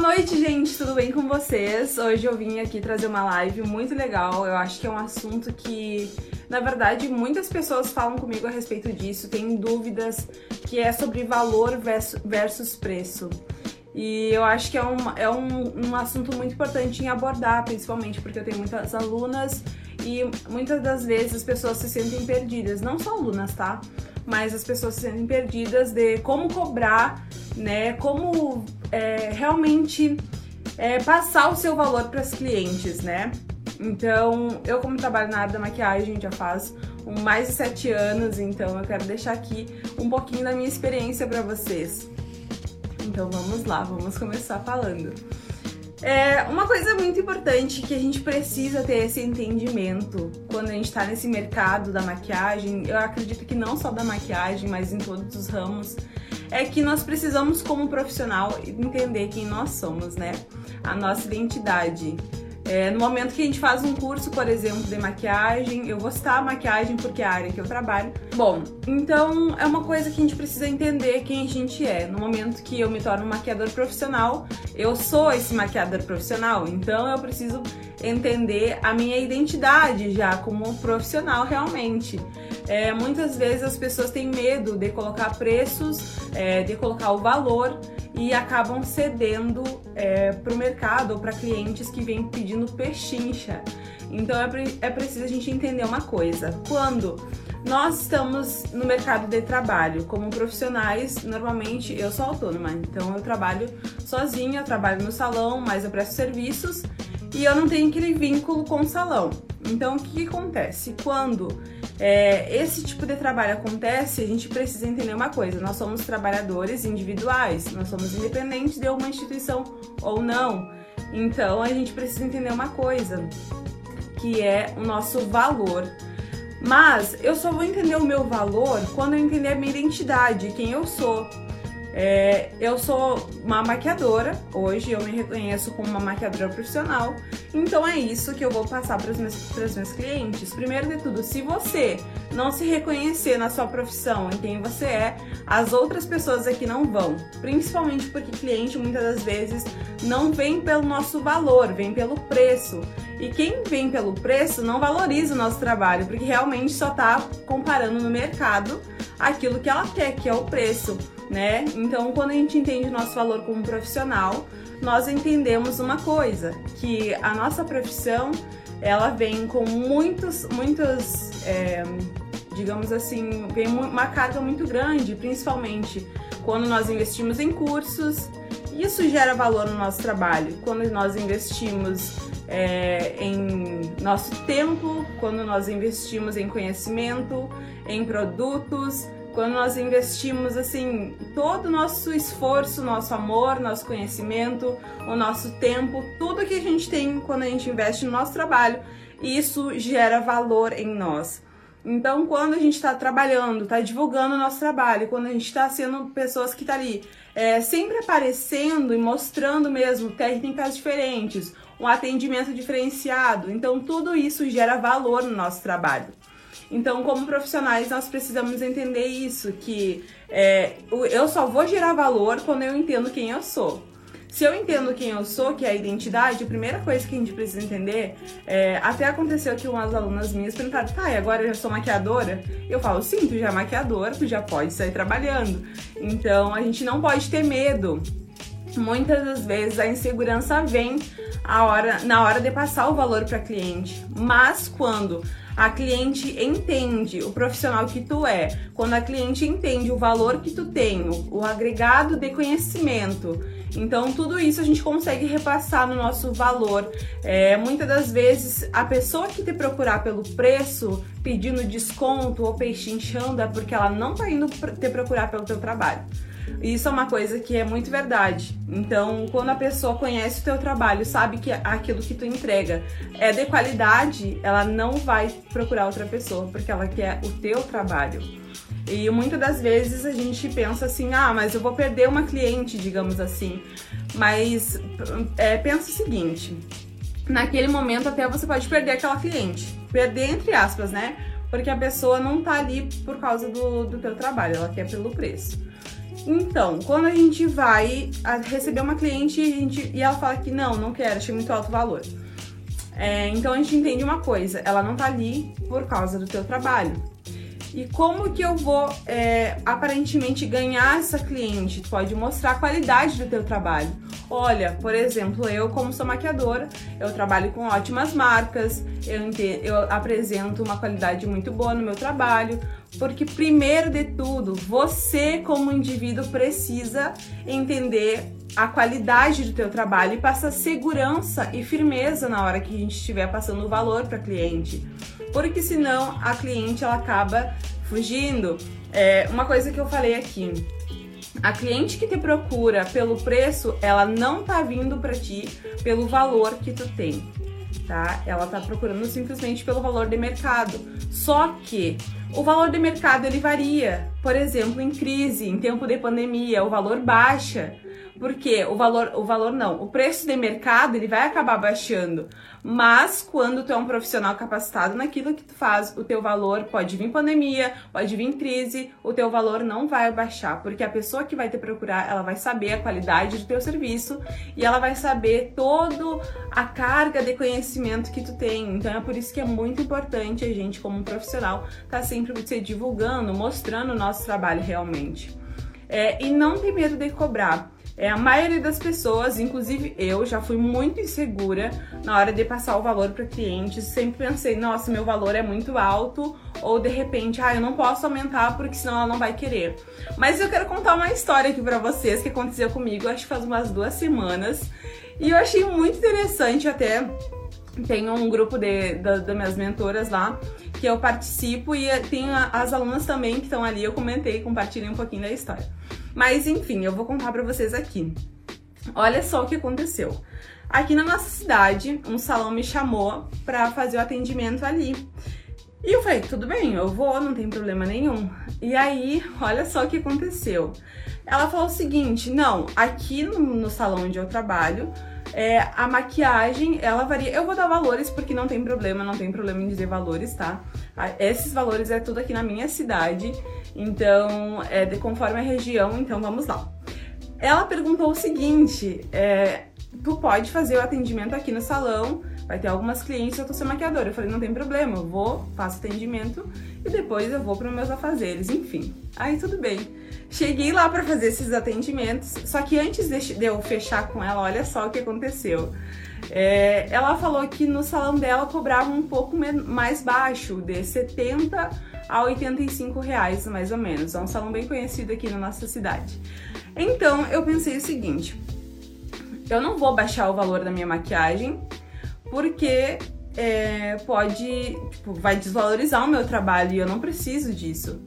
Boa noite, gente, tudo bem com vocês? Hoje eu vim aqui trazer uma live muito legal. Eu acho que é um assunto que, na verdade, muitas pessoas falam comigo a respeito disso, têm dúvidas, que é sobre valor versus preço. E eu acho que é, um, é um, um assunto muito importante em abordar, principalmente porque eu tenho muitas alunas e muitas das vezes as pessoas se sentem perdidas, não só alunas, tá? Mas as pessoas se sentem perdidas de como cobrar, né? Como é, realmente é, passar o seu valor para os clientes, né? Então, eu como trabalho na área da maquiagem já faz mais de sete anos, então eu quero deixar aqui um pouquinho da minha experiência para vocês. Então vamos lá, vamos começar falando. É uma coisa muito importante que a gente precisa ter esse entendimento quando a gente está nesse mercado da maquiagem. Eu acredito que não só da maquiagem, mas em todos os ramos é que nós precisamos, como profissional, entender quem nós somos, né? A nossa identidade. É, no momento que a gente faz um curso, por exemplo, de maquiagem, eu vou citar a maquiagem porque é a área que eu trabalho. Bom, então é uma coisa que a gente precisa entender quem a gente é. No momento que eu me torno maquiador profissional, eu sou esse maquiador profissional, então eu preciso entender a minha identidade já como profissional realmente. É, muitas vezes as pessoas têm medo de colocar preços, é, de colocar o valor e acabam cedendo é, para o mercado ou para clientes que vêm pedindo pechincha. Então é, pre é preciso a gente entender uma coisa: quando nós estamos no mercado de trabalho como profissionais, normalmente eu sou autônoma, então eu trabalho sozinha, eu trabalho no salão, mas eu presto serviços e eu não tenho aquele vínculo com o salão. Então o que, que acontece? Quando é, esse tipo de trabalho acontece, a gente precisa entender uma coisa: nós somos trabalhadores individuais, nós somos independentes de uma instituição ou não. Então a gente precisa entender uma coisa, que é o nosso valor. Mas eu só vou entender o meu valor quando eu entender a minha identidade, quem eu sou. É, eu sou uma maquiadora, hoje eu me reconheço como uma maquiadora profissional, então é isso que eu vou passar para os meus, meus clientes. Primeiro de tudo, se você não se reconhecer na sua profissão, em quem você é, as outras pessoas aqui não vão. Principalmente porque cliente muitas das vezes não vem pelo nosso valor, vem pelo preço. E quem vem pelo preço não valoriza o nosso trabalho, porque realmente só está comparando no mercado aquilo que ela quer, que é o preço né? Então, quando a gente entende o nosso valor como profissional, nós entendemos uma coisa, que a nossa profissão, ela vem com muitos, muitos, é, digamos assim, vem uma carga muito grande, principalmente quando nós investimos em cursos, isso gera valor no nosso trabalho. Quando nós investimos é, em nosso tempo, quando nós investimos em conhecimento, em produtos, quando nós investimos assim todo o nosso esforço, nosso amor, nosso conhecimento, o nosso tempo, tudo que a gente tem quando a gente investe no nosso trabalho, isso gera valor em nós. Então, quando a gente está trabalhando, está divulgando o nosso trabalho, quando a gente está sendo pessoas que estão tá ali é, sempre aparecendo e mostrando mesmo técnicas diferentes, um atendimento diferenciado, então tudo isso gera valor no nosso trabalho. Então, como profissionais, nós precisamos entender isso, que é, eu só vou gerar valor quando eu entendo quem eu sou. Se eu entendo quem eu sou, que é a identidade, a primeira coisa que a gente precisa entender é, até aconteceu que umas alunas minhas perguntaram, tá, e agora eu já sou maquiadora? Eu falo, sim, tu já é maquiadora, tu já pode sair trabalhando. Então a gente não pode ter medo. Muitas das vezes a insegurança vem a hora, na hora de passar o valor para cliente, mas quando a cliente entende o profissional que tu é, quando a cliente entende o valor que tu tem, o agregado de conhecimento, então tudo isso a gente consegue repassar no nosso valor. É, muitas das vezes a pessoa que te procurar pelo preço, pedindo desconto ou pechinchando, é porque ela não tá indo te procurar pelo teu trabalho. Isso é uma coisa que é muito verdade. Então, quando a pessoa conhece o teu trabalho, sabe que aquilo que tu entrega é de qualidade, ela não vai procurar outra pessoa porque ela quer o teu trabalho. E muitas das vezes a gente pensa assim, ah, mas eu vou perder uma cliente, digamos assim. Mas é, pensa o seguinte, naquele momento até você pode perder aquela cliente. Perder entre aspas, né? Porque a pessoa não tá ali por causa do, do teu trabalho, ela quer pelo preço. Então, quando a gente vai receber uma cliente e, gente, e ela fala que não, não quero, achei muito alto o valor. É, então a gente entende uma coisa, ela não tá ali por causa do teu trabalho. E como que eu vou é, aparentemente ganhar essa cliente? Tu pode mostrar a qualidade do teu trabalho. Olha, por exemplo, eu como sou maquiadora, eu trabalho com ótimas marcas, eu, entendo, eu apresento uma qualidade muito boa no meu trabalho, porque primeiro de tudo, você como indivíduo precisa entender a qualidade do teu trabalho e passar segurança e firmeza na hora que a gente estiver passando o valor para cliente porque senão a cliente ela acaba fugindo. É, uma coisa que eu falei aqui, a cliente que te procura pelo preço, ela não tá vindo para ti pelo valor que tu tem, tá? Ela tá procurando simplesmente pelo valor de mercado. Só que o valor de mercado ele varia. Por exemplo, em crise, em tempo de pandemia, o valor baixa. Porque o valor, o valor não, o preço de mercado ele vai acabar baixando. Mas quando tu é um profissional capacitado naquilo que tu faz, o teu valor pode vir pandemia, pode vir crise, o teu valor não vai baixar, porque a pessoa que vai te procurar, ela vai saber a qualidade do teu serviço e ela vai saber todo a carga de conhecimento que tu tem. Então é por isso que é muito importante a gente como profissional estar tá sempre se divulgando, mostrando o nosso trabalho realmente. É, e não ter medo de cobrar. É, a maioria das pessoas, inclusive eu, já fui muito insegura na hora de passar o valor para clientes. Sempre pensei, nossa, meu valor é muito alto, ou de repente, ah, eu não posso aumentar porque senão ela não vai querer. Mas eu quero contar uma história aqui para vocês que aconteceu comigo, acho que faz umas duas semanas, e eu achei muito interessante até. Tem um grupo de, das minhas mentoras lá que eu participo e tem as alunas também que estão ali. Eu comentei, compartilhei um pouquinho da história. Mas enfim, eu vou contar para vocês aqui. Olha só o que aconteceu. Aqui na nossa cidade, um salão me chamou para fazer o atendimento ali. E eu falei, tudo bem, eu vou, não tem problema nenhum. E aí, olha só o que aconteceu. Ela falou o seguinte: não, aqui no, no salão onde eu trabalho, é, a maquiagem, ela varia. Eu vou dar valores porque não tem problema, não tem problema em dizer valores, tá? Esses valores é tudo aqui na minha cidade, então é de conforme a região, então vamos lá. Ela perguntou o seguinte: é, tu pode fazer o atendimento aqui no salão, vai ter algumas clientes, eu tô sendo maquiadora. Eu falei, não tem problema, eu vou, faço atendimento e depois eu vou para meus afazeres, enfim. Aí tudo bem. Cheguei lá para fazer esses atendimentos, só que antes de eu fechar com ela, olha só o que aconteceu. É, ela falou que no salão dela cobrava um pouco mais baixo, de 70 a 85 reais, mais ou menos. É um salão bem conhecido aqui na nossa cidade. Então eu pensei o seguinte: eu não vou baixar o valor da minha maquiagem, porque é, pode, tipo, vai desvalorizar o meu trabalho e eu não preciso disso.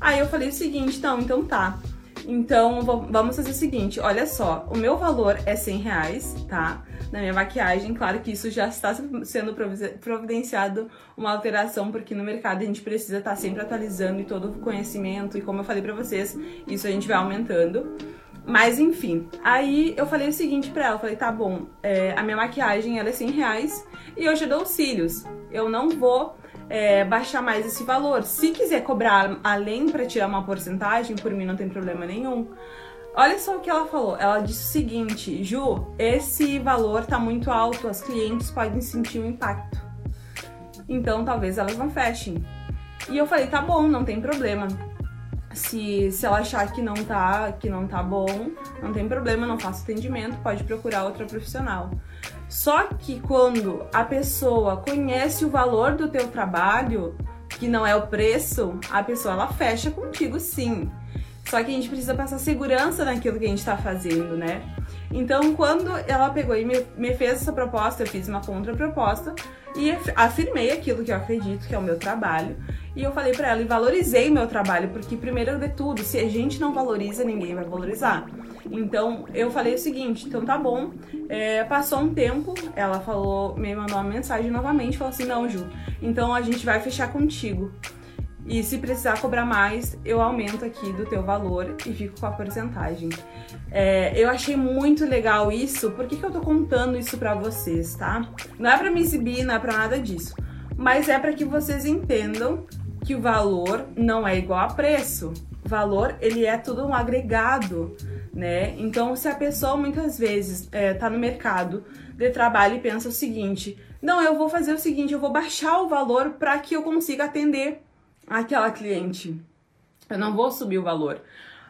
Aí eu falei o seguinte, então, então tá. Então vamos fazer o seguinte, olha só, o meu valor é 100 reais, tá? Na minha maquiagem, claro que isso já está sendo providenciado uma alteração, porque no mercado a gente precisa estar sempre atualizando e todo o conhecimento, e como eu falei pra vocês, isso a gente vai aumentando. Mas enfim, aí eu falei o seguinte pra ela, falei, tá bom, é, a minha maquiagem ela é 100 reais e eu já dou cílios. Eu não vou é, baixar mais esse valor. Se quiser cobrar além para tirar uma porcentagem, por mim não tem problema nenhum. Olha só o que ela falou. Ela disse o seguinte: Ju, esse valor tá muito alto, as clientes podem sentir um impacto. Então talvez elas não fechem. E eu falei: tá bom, não tem problema. Se, se ela achar que não tá que não tá bom, não tem problema, não faço atendimento, pode procurar outra profissional. Só que quando a pessoa conhece o valor do teu trabalho, que não é o preço, a pessoa ela fecha contigo sim. Só que a gente precisa passar segurança naquilo que a gente está fazendo, né? Então, quando ela pegou e me, me fez essa proposta, eu fiz uma contraproposta e afirmei aquilo que eu acredito que é o meu trabalho. E eu falei para ela e valorizei meu trabalho, porque primeiro de tudo, se a gente não valoriza, ninguém vai valorizar. Então eu falei o seguinte, então tá bom. É, passou um tempo, ela falou, me mandou uma mensagem novamente, falou assim, não, Ju, então a gente vai fechar contigo. E se precisar cobrar mais, eu aumento aqui do teu valor e fico com a porcentagem. É, eu achei muito legal isso. Por que, que eu tô contando isso pra vocês, tá? Não é pra me exibir, não é pra nada disso. Mas é para que vocês entendam que o valor não é igual a preço. valor, ele é tudo um agregado, né? Então, se a pessoa muitas vezes é, tá no mercado de trabalho e pensa o seguinte: não, eu vou fazer o seguinte, eu vou baixar o valor para que eu consiga atender aquela cliente. Eu não vou subir o valor.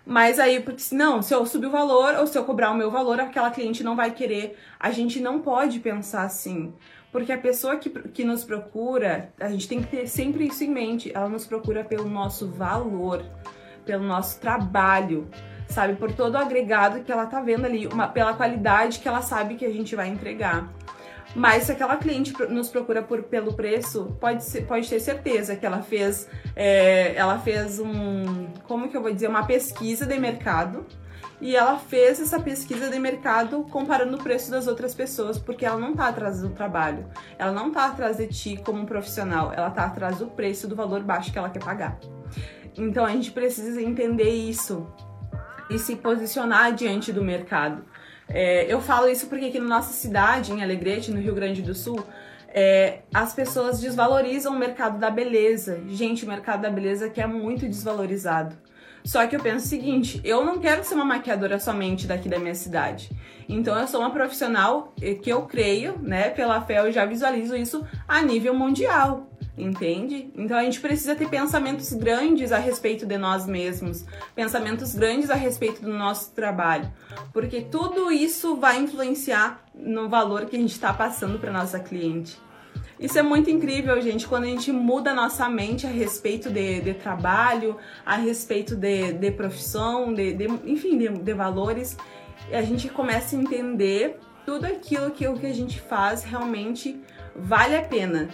Mas aí, porque não, se eu subir o valor ou se eu cobrar o meu valor, aquela cliente não vai querer. A gente não pode pensar assim. Porque a pessoa que, que nos procura, a gente tem que ter sempre isso em mente. Ela nos procura pelo nosso valor, pelo nosso trabalho, sabe? Por todo o agregado que ela tá vendo ali, uma, pela qualidade que ela sabe que a gente vai entregar. Mas se aquela cliente nos procura por, pelo preço, pode, ser, pode ter certeza que ela fez, é, ela fez um, como que eu vou dizer, uma pesquisa de mercado e ela fez essa pesquisa de mercado comparando o preço das outras pessoas, porque ela não está atrás do trabalho, ela não está atrás de ti como um profissional, ela está atrás do preço, do valor baixo que ela quer pagar. Então a gente precisa entender isso e se posicionar diante do mercado. É, eu falo isso porque aqui na nossa cidade, em Alegrete, no Rio Grande do Sul, é, as pessoas desvalorizam o mercado da beleza. Gente, o mercado da beleza que é muito desvalorizado. Só que eu penso o seguinte: eu não quero ser uma maquiadora somente daqui da minha cidade. Então eu sou uma profissional que eu creio, né? Pela fé eu já visualizo isso a nível mundial. Entende? Então a gente precisa ter pensamentos grandes a respeito de nós mesmos, pensamentos grandes a respeito do nosso trabalho, porque tudo isso vai influenciar no valor que a gente está passando para nossa cliente. Isso é muito incrível, gente, quando a gente muda nossa mente a respeito de, de trabalho, a respeito de, de profissão, de, de enfim, de, de valores, a gente começa a entender tudo aquilo que o que a gente faz realmente vale a pena.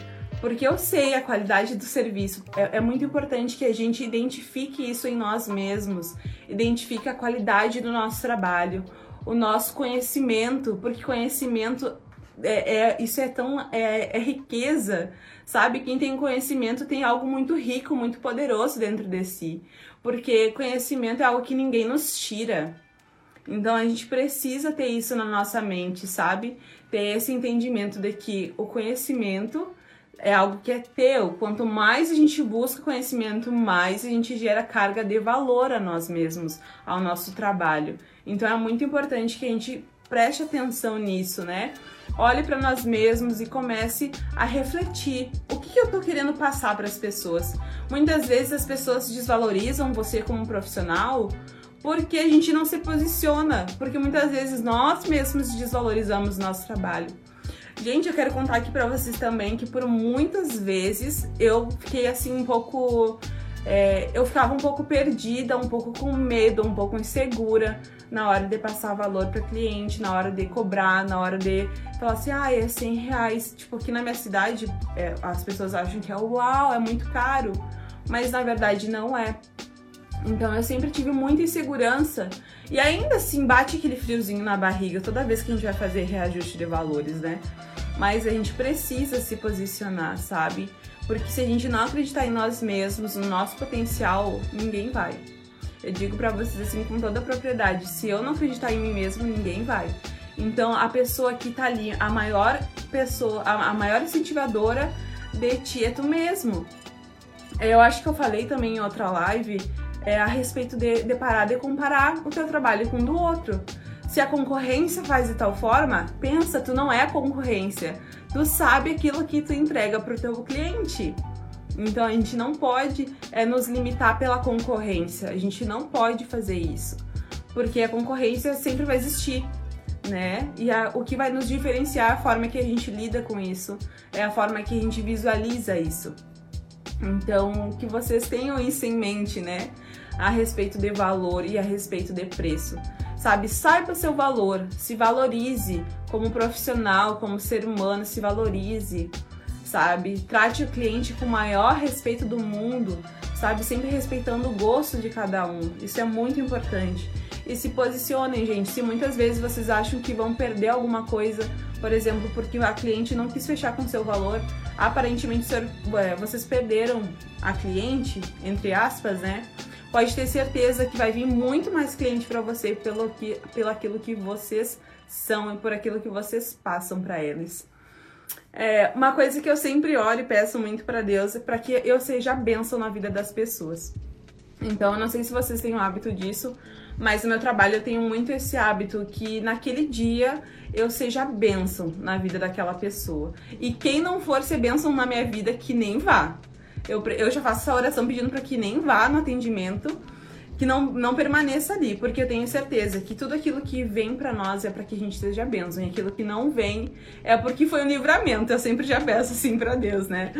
Porque eu sei a qualidade do serviço. É, é, muito importante que a gente identifique isso em nós mesmos, identifique a qualidade do nosso trabalho, o nosso conhecimento, porque conhecimento é, é, isso é tão é, é, riqueza, sabe? Quem tem conhecimento tem algo muito rico, muito poderoso dentro de si, porque conhecimento é algo que ninguém nos tira. Então a gente precisa ter isso na nossa mente, sabe? Ter esse entendimento de que o conhecimento é algo que é teu. Quanto mais a gente busca conhecimento, mais a gente gera carga de valor a nós mesmos, ao nosso trabalho. Então é muito importante que a gente preste atenção nisso, né? olhe para nós mesmos e comece a refletir o que, eu estou querendo passar para as pessoas. Muitas vezes as pessoas desvalorizam você como profissional porque a gente não se posiciona, porque muitas vezes nós mesmos desvalorizamos nosso trabalho. Gente, eu quero contar aqui para vocês também que por muitas vezes eu fiquei assim um pouco é, eu ficava um pouco perdida, um pouco com medo, um pouco insegura na hora de passar valor para cliente, na hora de cobrar, na hora de falar assim, ah, é 100 reais. Tipo, aqui na minha cidade, é, as pessoas acham que é uau, é muito caro, mas na verdade não é. Então eu sempre tive muita insegurança e ainda assim bate aquele friozinho na barriga toda vez que a gente vai fazer reajuste de valores, né? Mas a gente precisa se posicionar, sabe? Porque se a gente não acreditar em nós mesmos, no nosso potencial, ninguém vai. Eu digo para vocês assim com toda a propriedade, se eu não acreditar em mim mesmo, ninguém vai. Então a pessoa que tá ali, a maior pessoa, a, a maior incentivadora de ti é tu mesmo. Eu acho que eu falei também em outra live é, a respeito de, de parar de comparar o teu trabalho com o do outro. Se a concorrência faz de tal forma, pensa, tu não é a concorrência. Tu sabe aquilo que tu entrega pro teu cliente. Então a gente não pode é, nos limitar pela concorrência. A gente não pode fazer isso. Porque a concorrência sempre vai existir. Né? E a, o que vai nos diferenciar é a forma que a gente lida com isso, é a forma que a gente visualiza isso. Então, que vocês tenham isso em mente, né? A respeito de valor e a respeito de preço sabe? Saiba seu valor, se valorize como profissional, como ser humano, se valorize, sabe? Trate o cliente com o maior respeito do mundo, sabe? Sempre respeitando o gosto de cada um. Isso é muito importante. E se posicionem, gente. Se muitas vezes vocês acham que vão perder alguma coisa, por exemplo, porque a cliente não quis fechar com seu valor, aparentemente vocês perderam a cliente, entre aspas, né? Pode ter certeza que vai vir muito mais cliente para você pelo, que, pelo aquilo que vocês são e por aquilo que vocês passam para eles. É, uma coisa que eu sempre oro e peço muito para Deus é para que eu seja bênção na vida das pessoas. Então, eu não sei se vocês têm o hábito disso, mas no meu trabalho eu tenho muito esse hábito que naquele dia eu seja bênção na vida daquela pessoa. E quem não for ser bênção na minha vida, que nem vá. Eu, eu já faço essa oração pedindo para que nem vá no atendimento, que não, não permaneça ali, porque eu tenho certeza que tudo aquilo que vem para nós é para que a gente seja bênção, e aquilo que não vem é porque foi um livramento. Eu sempre já peço assim para Deus, né?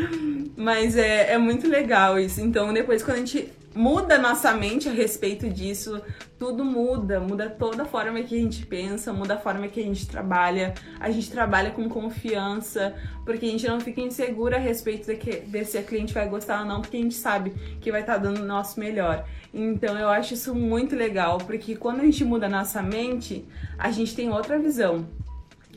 Mas é, é muito legal isso. Então, depois, quando a gente muda nossa mente a respeito disso, tudo muda, muda toda a forma que a gente pensa, muda a forma que a gente trabalha, a gente trabalha com confiança, porque a gente não fica insegura a respeito de, que, de se a cliente vai gostar ou não, porque a gente sabe que vai estar tá dando o nosso melhor. Então eu acho isso muito legal, porque quando a gente muda a nossa mente, a gente tem outra visão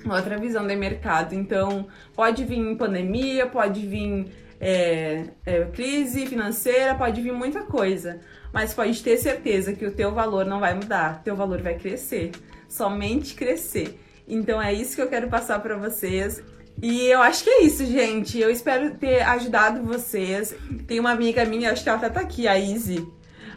outra visão de mercado. Então, pode vir pandemia, pode vir é, é, crise financeira, pode vir muita coisa, mas pode ter certeza que o teu valor não vai mudar, teu valor vai crescer, somente crescer. Então é isso que eu quero passar para vocês. E eu acho que é isso, gente. Eu espero ter ajudado vocês. Tem uma amiga minha, acho que ela tá aqui, a Izzy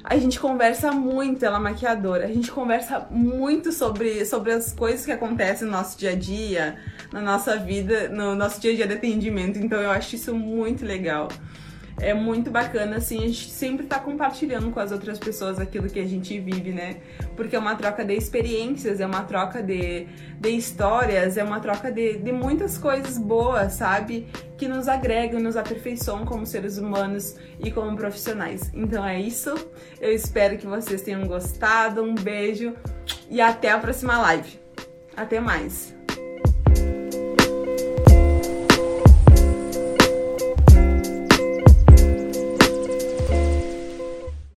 a gente conversa muito, ela é maquiadora, a gente conversa muito sobre, sobre as coisas que acontecem no nosso dia a dia, na nossa vida, no nosso dia a dia de atendimento. Então eu acho isso muito legal é muito bacana, assim, a gente sempre tá compartilhando com as outras pessoas aquilo que a gente vive, né? Porque é uma troca de experiências, é uma troca de, de histórias, é uma troca de, de muitas coisas boas, sabe? Que nos agregam, nos aperfeiçoam como seres humanos e como profissionais. Então é isso, eu espero que vocês tenham gostado, um beijo e até a próxima live. Até mais!